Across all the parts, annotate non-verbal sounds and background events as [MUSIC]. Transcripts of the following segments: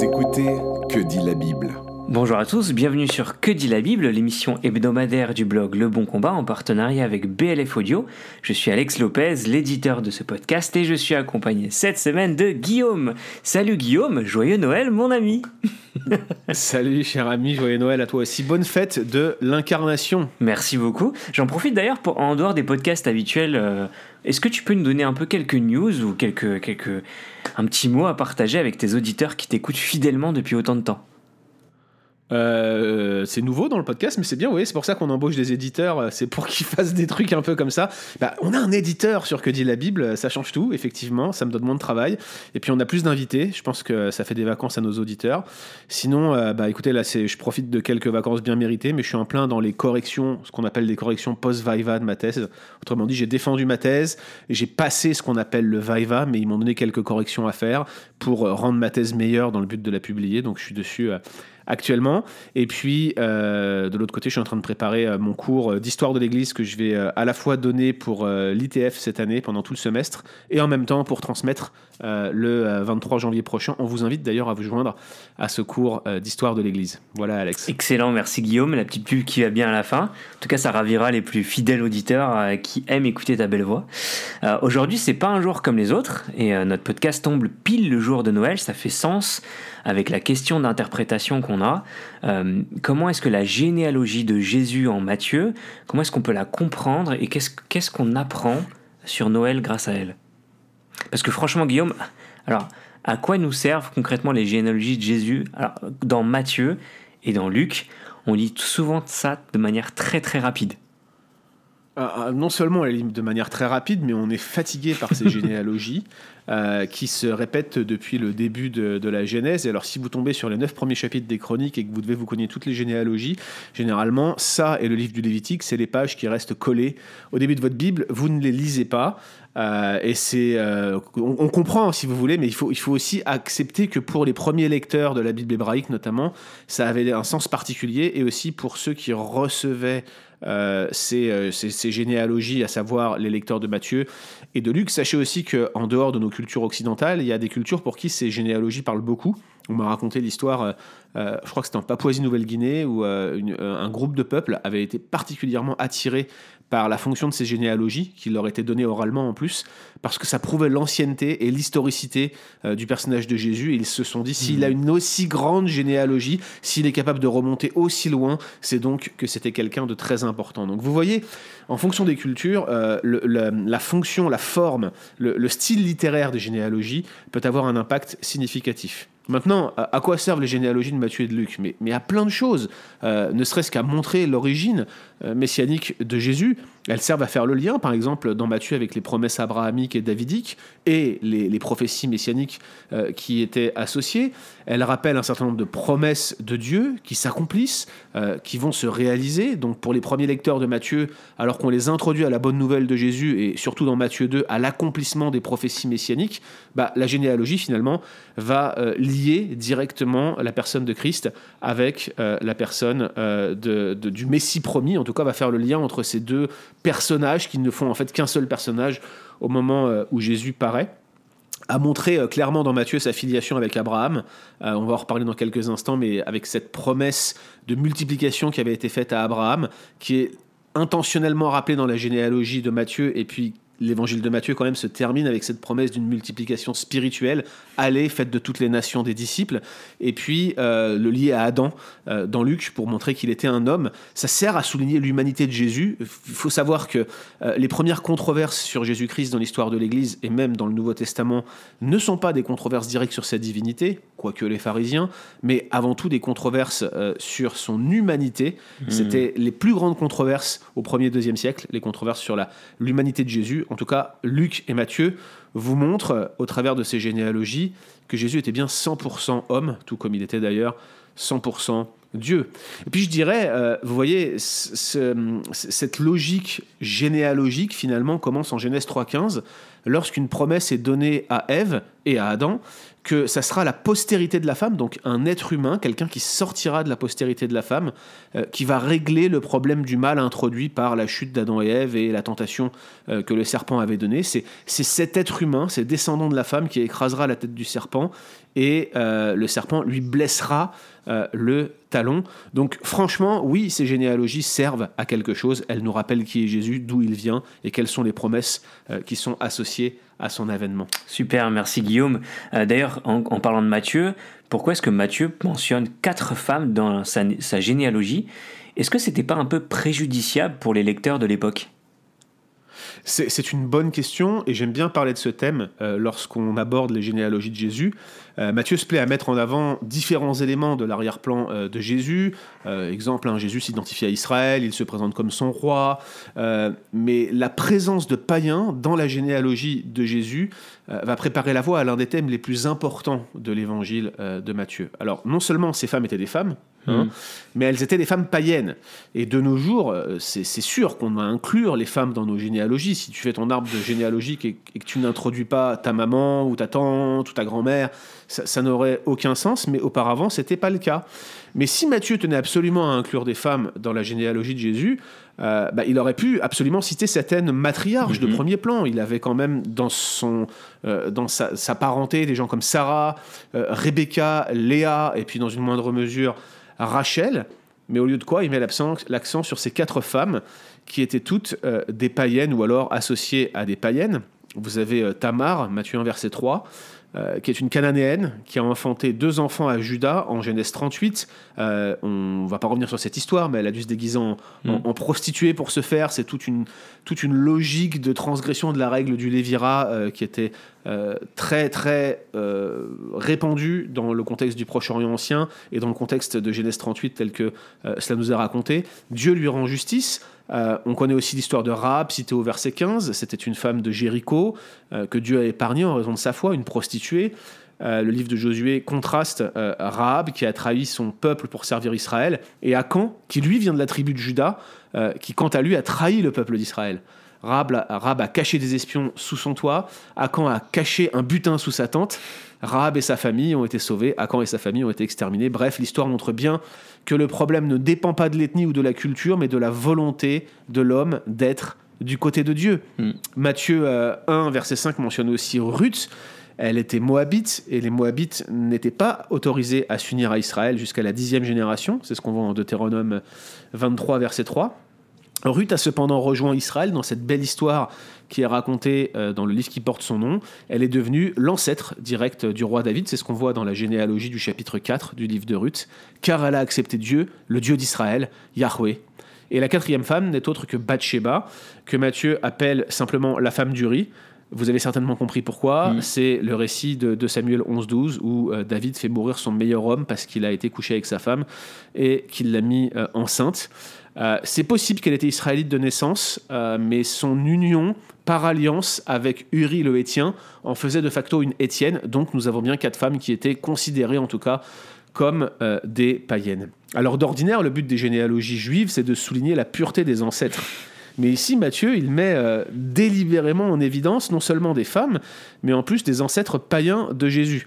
Écoutez Que dit la Bible? Bonjour à tous, bienvenue sur Que dit la Bible, l'émission hebdomadaire du blog Le Bon Combat en partenariat avec BLF Audio. Je suis Alex Lopez, l'éditeur de ce podcast et je suis accompagné cette semaine de Guillaume. Salut Guillaume, joyeux Noël mon ami. [LAUGHS] [LAUGHS] Salut cher ami, joyeux Noël à toi aussi. Bonne fête de l'incarnation. Merci beaucoup. J'en profite d'ailleurs pour en dehors des podcasts habituels. euh, Est-ce que tu peux nous donner un peu quelques news ou quelques, quelques un petit mot à partager avec tes auditeurs qui t'écoutent fidèlement depuis autant de temps? Euh, c'est nouveau dans le podcast, mais c'est bien, oui, c'est pour ça qu'on embauche des éditeurs, euh, c'est pour [LAUGHS] qu'ils fassent des trucs un peu comme ça. Bah, on a un éditeur sur Que dit la Bible, euh, ça change tout, effectivement, ça me donne moins de travail. Et puis on a plus d'invités, je pense que ça fait des vacances à nos auditeurs. Sinon, bah écoutez, là, je profite de quelques vacances bien méritées, mais je suis en plein dans les corrections, ce qu'on appelle des corrections post-Viva de ma thèse. Autrement dit, j'ai défendu ma thèse, j'ai passé ce qu'on appelle le Viva, mais ils m'ont donné quelques corrections à faire pour rendre ma thèse meilleure dans le but de la publier, donc je suis dessus. Actuellement. Et puis, euh, de l'autre côté, je suis en train de préparer euh, mon cours euh, d'histoire de l'Église que je vais à la fois donner pour l'ITF cette année, pendant tout le semestre, et en même temps pour transmettre euh, le euh, 23 janvier prochain. On vous invite d'ailleurs à vous joindre à ce cours euh, d'histoire de l'Église. Voilà, Alex. Excellent, merci Guillaume. La petite pub qui va bien à la fin. En tout cas, ça ravira les plus fidèles auditeurs euh, qui aiment écouter ta belle voix. Euh, Aujourd'hui, c'est pas un jour comme les autres et euh, notre podcast tombe pile le jour de Noël. Ça fait sens avec la question d'interprétation qu'on a. Euh, comment est-ce que la généalogie de Jésus en Matthieu, comment est-ce qu'on peut la comprendre et qu'est-ce qu'on apprend sur Noël grâce à elle? Parce que franchement, Guillaume, alors à quoi nous servent concrètement les généalogies de Jésus Alors, Dans Matthieu et dans Luc, on lit souvent ça de manière très très rapide. Ah, ah, non seulement elle est de manière très rapide, mais on est fatigué par ces [LAUGHS] généalogies euh, qui se répètent depuis le début de, de la Genèse. Et alors, si vous tombez sur les neuf premiers chapitres des Chroniques et que vous devez vous connaître toutes les généalogies, généralement, ça et le livre du Lévitique, c'est les pages qui restent collées au début de votre Bible. Vous ne les lisez pas. Euh, et c'est, euh, on, on comprend si vous voulez, mais il faut, il faut aussi accepter que pour les premiers lecteurs de la Bible hébraïque notamment, ça avait un sens particulier, et aussi pour ceux qui recevaient euh, ces, euh, généalogies, à savoir les lecteurs de Matthieu et de Luc. Sachez aussi qu'en dehors de nos cultures occidentales, il y a des cultures pour qui ces généalogies parlent beaucoup. On m'a raconté l'histoire, euh, euh, je crois que c'était en Papouasie-Nouvelle-Guinée, où euh, une- un groupe de peuples avait été particulièrement attiré par la fonction de ces généalogies, qui leur étaient données oralement en plus, parce que ça prouvait l'ancienneté et l'historicité euh, du personnage de Jésus. Et ils se sont dit, s'il a une aussi grande généalogie, s'il est capable de remonter aussi loin, c'est donc que c'était quelqu'un de très important. Donc vous voyez, en fonction des cultures, le- le- la fonction, la forme, le, le style littéraire des généalogies peut avoir un impact significatif. Maintenant, à quoi servent les généalogies de Matthieu et de Luc? Mais, mais à plein de choses, euh, ne serait-ce qu'à montrer l'origine euh, messianique de Jésus. Elles servent à faire le lien, par exemple, dans Matthieu avec les promesses abrahamiques et davidiques et les, prophéties messianiques euh, qui étaient associées. Elles rappellent un certain nombre de promesses de Dieu qui s'accomplissent, euh, qui vont se réaliser. Donc pour les premiers lecteurs de Matthieu, alors qu'on les introduit à la bonne nouvelle de Jésus et surtout dans Matthieu 2 à l'accomplissement des prophéties messianiques, bah, la généalogie finalement va lier directement la personne de Christ avec la personne de- du Messie promis. En tout cas, va faire le lien entre ces deux personnages qui ne font en fait qu'un seul personnage au moment euh, où Jésus paraît a montré euh, clairement dans Matthieu sa filiation avec Abraham. Euh, on va en reparler dans quelques instants, mais avec cette promesse de multiplication qui avait été faite à Abraham, qui est intentionnellement rappelée dans la généalogie de Matthieu, et puis l'évangile de Matthieu quand même se termine avec cette promesse d'une multiplication spirituelle, allez, faites de toutes les nations des disciples, et puis euh, le lier à Adam euh, dans Luc pour montrer qu'il était un homme. Ça sert à souligner l'humanité de Jésus. Il faut savoir que euh, les premières controverses sur Jésus-Christ dans l'histoire de l'Église et même dans le Nouveau Testament ne sont pas des controverses directes sur sa divinité, quoique les pharisiens, mais avant tout des controverses euh, sur son humanité. C'était les plus grandes controverses au 1er, 2e siècle, les controverses sur la- l'humanité de Jésus. En tout cas, Luc et Matthieu vous montrent, euh, au travers de ces généalogies, que Jésus était bien 100% homme, tout comme il était d'ailleurs 100% Dieu. Et puis je dirais, euh, vous voyez, ce- ce- cette logique généalogique finalement commence en Genèse 3.15 lorsqu'une promesse est donnée à Ève et à Adam, que ça sera la postérité de la femme, donc un être humain, quelqu'un qui sortira de la postérité de la femme, euh, qui va régler le problème du mal introduit par la chute d'Adam et Ève et la tentation euh, que le serpent avait donnée. C'est cet être humain, c'est descendant de la femme qui écrasera la tête du serpent et euh, le serpent lui blessera le talon. Donc franchement, oui, ces généalogies servent à quelque chose. Elles nous rappellent qui est Jésus, d'où il vient et quelles sont les promesses qui sont associées à son avènement. Super, merci Guillaume. Euh, d'ailleurs, en, parlant de Matthieu, pourquoi est-ce que Matthieu mentionne quatre femmes dans sa, sa généalogie? Est-ce que c'était pas un peu préjudiciable pour les lecteurs de l'époque? C'est une bonne question et j'aime bien parler de ce thème euh, lorsqu'on aborde les généalogies de Jésus. Euh, Matthieu se plaît à mettre en avant différents éléments de l'arrière-plan euh, de Jésus. exemple, hein, Jésus s'identifie à Israël, il se présente comme son roi, mais la présence de païens dans la généalogie de Jésus va préparer la voie à l'un des thèmes les plus importants de l'évangile de Matthieu. Alors, non seulement ces femmes étaient des femmes, Hein. Mm. Mais elles étaient des femmes païennes. Et de nos jours, euh, c'est sûr qu'on va inclure les femmes dans nos généalogies. Si tu fais ton arbre de généalogie et, que tu n'introduis pas ta maman ou ta tante ou ta grand-mère, ça, n'aurait aucun sens. Mais auparavant, c'était pas le cas. Mais si Matthieu tenait absolument à inclure des femmes dans la généalogie de Jésus, euh, bah, il aurait pu absolument citer certaines matriarches de mm-hmm. premier plan. Il avait quand même dans, son, euh, dans sa, parenté des gens comme Sarah, Rebecca, Léa, et puis dans une moindre mesure Rachel, mais au lieu de quoi, il met l'accent sur ces quatre femmes qui étaient toutes euh, des païennes ou alors associées à des païennes. Vous avez euh, Tamar, Matthieu 1, verset 3, euh, qui est une cananéenne, qui a enfanté deux enfants à Judas en Genèse 38. Euh, on ne va pas revenir sur cette histoire, mais elle a dû se déguiser en, mm. prostituée pour ce faire. C'est toute une, toute une logique de transgression de la règle du Lévira euh, qui était très très répandue dans le contexte du Proche-Orient ancien et dans le contexte de Genèse 38 tel que cela nous est raconté. Dieu lui rend justice. Euh, on connaît aussi l'histoire de Rahab, citée au verset 15. C'était une femme de Jéricho euh, que Dieu a épargnée en raison de sa foi, une prostituée. Euh, le livre de Josué contraste Rahab, qui a trahi son peuple pour servir Israël, et Akan, qui lui vient de la tribu de Juda, qui quant à lui a trahi le peuple d'Israël. Rahab, a caché des espions sous son toit, Akan a caché un butin sous sa tente, Rahab et sa famille ont été sauvés, Akan et sa famille ont été exterminés. Bref, l'histoire montre bien que le problème ne dépend pas de l'ethnie ou de la culture, mais de la volonté de l'homme d'être du côté de Dieu. Hmm. Matthieu 1, euh, verset 5 mentionne aussi Ruth. Elle était moabite et les moabites n'étaient pas autorisés à s'unir à Israël jusqu'à la dixième génération. C'est ce qu'on voit en Deutéronome 23, verset 3. Ruth a cependant rejoint Israël dans cette belle histoire qui est racontée euh, dans le livre qui porte son nom. Elle est devenue l'ancêtre direct du roi David, c'est ce qu'on voit dans la généalogie du chapitre 4 du livre de Ruth, car elle a accepté Dieu, le Dieu d'Israël, Yahweh. Et la quatrième femme n'est autre que Bathsheba, que Matthieu appelle simplement la femme du riz. Vous avez certainement compris pourquoi. C'est le récit de, Samuel 11-12 où euh, David fait mourir son meilleur homme parce qu'il a été couché avec sa femme et qu'il l'a mis euh, enceinte. Euh, c'est possible qu'elle était israélite de naissance, euh, mais son union par alliance avec Uri le Hétien en faisait de facto une Étienne. Donc nous avons bien quatre femmes qui étaient considérées en tout cas comme euh, des païennes. Alors d'ordinaire, le but des généalogies juives, c'est de souligner la pureté des ancêtres. Mais ici, Matthieu, il met délibérément en évidence non seulement des femmes, mais en plus des ancêtres païens de Jésus.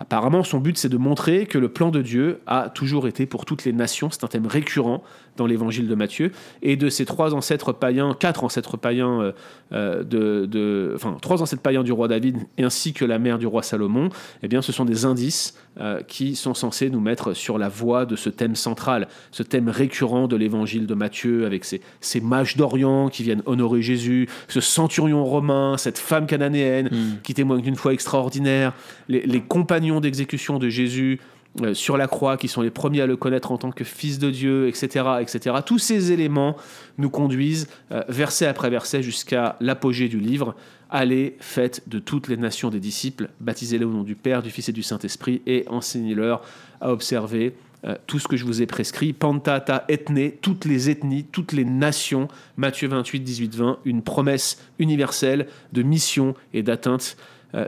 Apparemment, son but, c'est de montrer que le plan de Dieu a toujours été pour toutes les nations. C'est un thème récurrent dans l'évangile de Matthieu. Et de ces trois ancêtres païens, quatre ancêtres païens, euh, euh, de, enfin, trois ancêtres païens du roi David, ainsi que la mère du roi Salomon, eh bien, ce sont des indices euh, qui sont censés nous mettre sur la voie de ce thème central, ce thème récurrent de l'évangile de Matthieu, avec ces, ces mages d'Orient qui viennent honorer Jésus, ce centurion romain, cette femme cananéenne hmm. qui témoigne d'une foi extraordinaire, les, les compagnons d'exécution de Jésus, euh, sur la croix, qui sont les premiers à le connaître en tant que fils de Dieu, etc. etc. Tous ces éléments nous conduisent, euh, verset après verset, jusqu'à l'apogée du livre. Allez, faites de toutes les nations des disciples, baptisez-les au nom du Père, du Fils et du Saint-Esprit, et enseignez-leur à observer euh, tout ce que je vous ai prescrit. Pantata ethne, toutes les ethnies, toutes les nations. Matthieu 28, 18, 20, une promesse universelle de mission et d'atteinte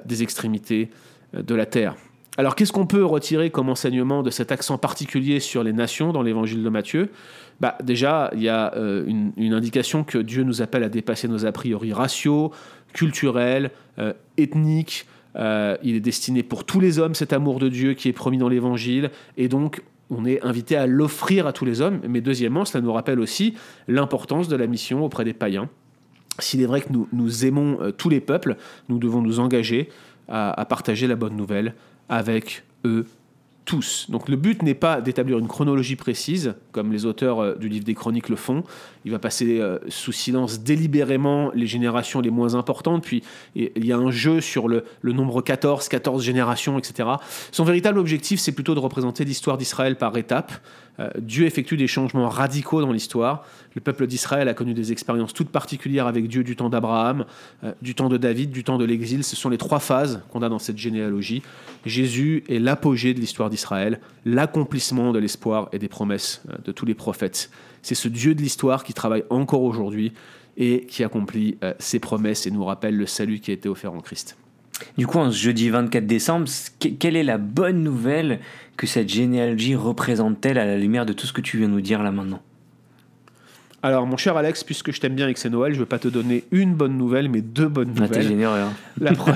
des extrémités de la terre. Alors qu'est-ce qu'on peut retirer comme enseignement de cet accent particulier sur les nations dans l'évangile de Matthieu? Bah, Déjà, il y a euh, une, indication que Dieu nous appelle à dépasser nos a priori ratios, culturel, euh, ethnique. Euh, il est destiné pour tous les hommes, cet amour de Dieu qui est promis dans l'Évangile. Et donc, on est invité à l'offrir à tous les hommes. Mais deuxièmement, cela nous rappelle aussi l'importance de la mission auprès des païens. S'il est vrai que nous, aimons tous les peuples, nous devons nous engager à partager la bonne nouvelle avec eux tous. Donc le but n'est pas d'établir une chronologie précise, comme les auteurs euh, du livre des chroniques le font. Il va passer euh, sous silence délibérément les générations les moins importantes, puis il y a un jeu sur le, nombre 14, 14 générations, etc. Son véritable objectif, c'est plutôt de représenter l'histoire d'Israël par étapes. Euh, Dieu effectue des changements radicaux dans l'histoire. Le peuple d'Israël a connu des expériences toutes particulières avec Dieu du temps d'Abraham, du temps de David, du temps de l'exil. Ce sont les trois phases qu'on a dans cette généalogie. Jésus est l'apogée de l'histoire d'Israël, l'accomplissement de l'espoir et des promesses euh, de tous les prophètes. C'est ce Dieu de l'histoire qui travaille encore aujourd'hui et qui accomplit euh, ses promesses et nous rappelle le salut qui a été offert en Christ. Du coup, en ce jeudi 24 décembre, que- quelle est la bonne nouvelle que cette généalogie représente-t-elle à la lumière de tout ce que tu viens de nous dire là maintenant? Alors, mon cher Alex, puisque je t'aime bien et que c'est Noël, je ne veux pas te donner une bonne nouvelle, mais deux bonnes Ah, T'es nouvelles. généreux. hein. La, pre-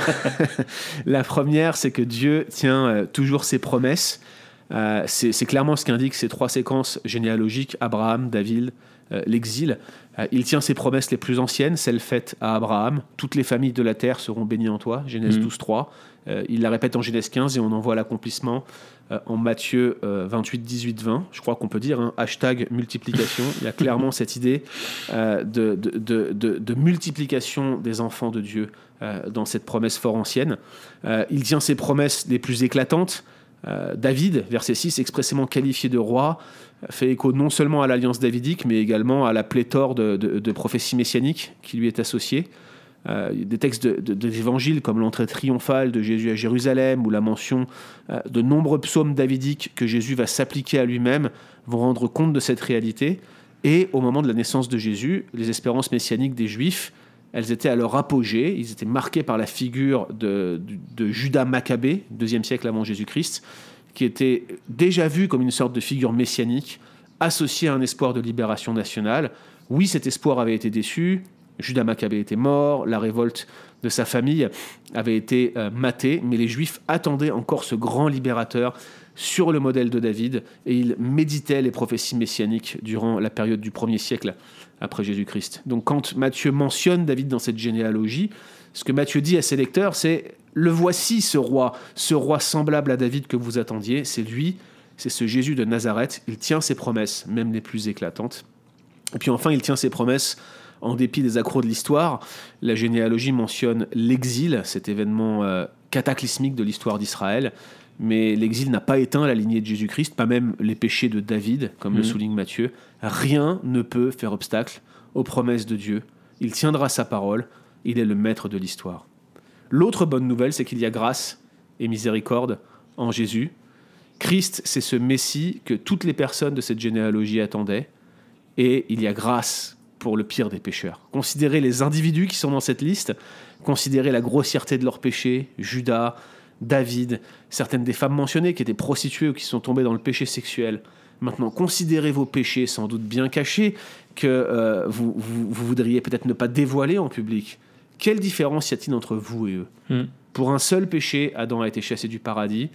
[LAUGHS] la première, c'est que Dieu tient euh, toujours ses promesses. Euh, c'est clairement ce qu'indiquent ces trois séquences généalogiques Abraham, David, euh, l'exil. Euh, il tient ses promesses les plus anciennes, celles faites à Abraham. Toutes les familles de la terre seront bénies en toi. Genèse Mhm. 12, 3. Euh, il la répète en Genèse 15 et on en voit l'accomplissement en Matthieu euh, 28, 18, 20. Je crois qu'on peut dire hein, hashtag multiplication. Il y a clairement cette idée de, de- de- de- de multiplication des enfants de Dieu dans cette promesse fort ancienne. Il tient ses promesses les plus éclatantes. Euh, David, verset 6, expressément qualifié de roi, fait écho non seulement à l'alliance davidique, mais également à la pléthore de, prophéties messianiques qui lui est associée. Euh, des textes de, de- de l'évangile comme l'entrée triomphale de Jésus à Jérusalem ou la mention euh, de nombreux psaumes davidiques que Jésus va s'appliquer à lui-même vont rendre compte de cette réalité. Et au moment de la naissance de Jésus, les espérances messianiques des Juifs, elles étaient à leur apogée. Ils étaient marqués par la figure de, Judas Maccabée, deuxième siècle avant Jésus-Christ, qui était déjà vu comme une sorte de figure messianique associée à un espoir de libération nationale. Oui, cet espoir avait été déçu. Judas Maccabée était mort, la révolte de sa famille avait été euh, matée, mais les Juifs attendaient encore ce grand libérateur sur le modèle de David, et ils méditaient les prophéties messianiques durant la période du premier siècle après Jésus-Christ. Donc quand Matthieu mentionne David dans cette généalogie, ce que Matthieu dit à ses lecteurs, c'est Le voici ce roi, ce roi semblable à David que vous attendiez, c'est lui, c'est ce Jésus de Nazareth, il tient ses promesses, même les plus éclatantes. Et puis enfin, il tient ses promesses en dépit des accros de l'histoire. La généalogie mentionne l'exil, cet événement euh, cataclysmique de l'histoire d'Israël. Mais l'exil n'a pas éteint la lignée de Jésus-Christ, pas même les péchés de David, comme le Mhm. souligne Matthieu. Rien ne peut faire obstacle aux promesses de Dieu. Il tiendra sa parole, il est le maître de l'histoire. L'autre bonne nouvelle, c'est qu'il y a grâce et miséricorde en Jésus. Christ, c'est ce Messie que toutes les personnes de cette généalogie attendaient, et il y a grâce pour le pire des pécheurs. Considérez les individus qui sont dans cette liste, considérez la grossièreté de leurs péchés, Judas, David, certaines des femmes mentionnées qui étaient prostituées ou qui sont tombées dans le péché sexuel. Maintenant, considérez vos péchés sans doute bien cachés que euh, vous, vous- vous voudriez peut-être ne pas dévoiler en public. Quelle différence y a-t-il entre vous et eux? Hmm. Pour un seul péché, Adam a été chassé du paradis,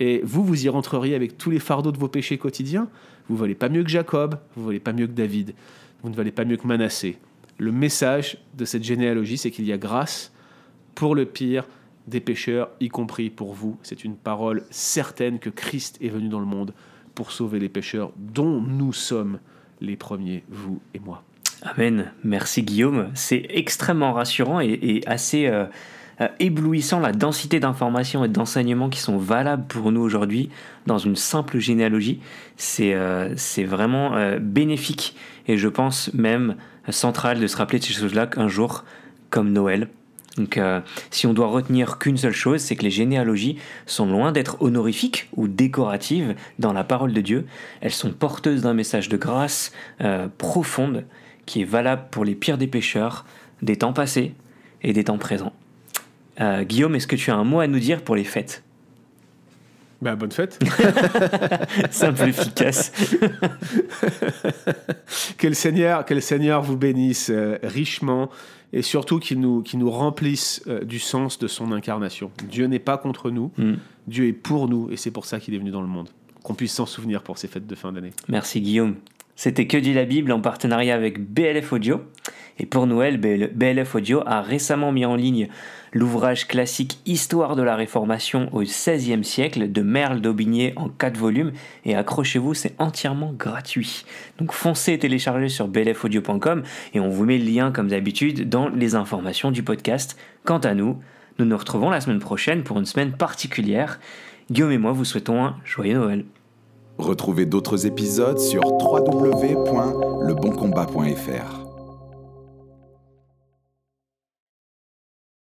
et vous, vous y rentreriez avec tous les fardeaux de vos péchés quotidiens? Vous valez pas mieux que Jacob, vous valez pas mieux que David, vous ne valez pas mieux que Manassé. Le message de cette généalogie, c'est qu'il y a grâce pour le pire des pécheurs, y compris pour vous. C'est une parole certaine que Christ est venu dans le monde pour sauver les pécheurs, dont nous sommes les premiers, vous et moi. Amen. Merci Guillaume. C'est extrêmement rassurant et, assez euh, euh, éblouissant la densité d'informations et d'enseignements qui sont valables pour nous aujourd'hui dans une simple généalogie. C'est euh, vraiment bénéfique et je pense même central de se rappeler de ces choses-là qu'un jour comme Noël. Donc, euh, si on doit retenir qu'une seule chose, c'est que les généalogies sont loin d'être honorifiques ou décoratives dans la parole de Dieu. Elles sont porteuses d'un message de grâce euh, profonde qui est valable pour les pires des pécheurs, des temps passés et des temps présents. Euh, Guillaume, est-ce que tu as un mot à nous dire pour les fêtes? Bah, bonne fête. [LAUGHS] Simple, efficace. [LAUGHS] que, le Seigneur, que le Seigneur vous bénisse euh, richement et surtout qu'il nous, nous remplisse euh, du sens de son incarnation. Dieu n'est pas contre nous, Mm. Dieu est pour nous et c'est pour ça qu'il est venu dans le monde. Qu'on puisse s'en souvenir pour ces fêtes de fin d'année. Merci Guillaume. C'était Que dit la Bible en partenariat avec BLF Audio. Et pour Noël, BL- BLF Audio a récemment mis en ligne l'ouvrage classique Histoire de la Réformation au XVIe siècle de Merle d'Aubigné en 4 volumes. Et accrochez-vous, c'est entièrement gratuit. Donc foncez télécharger sur blfaudio.com et on vous met le lien comme d'habitude dans les informations du podcast. Quant à nous, nous nous retrouvons la semaine prochaine pour une semaine particulière. Guillaume et moi vous souhaitons un joyeux Noël. Retrouvez d'autres épisodes sur www.leboncombat.fr.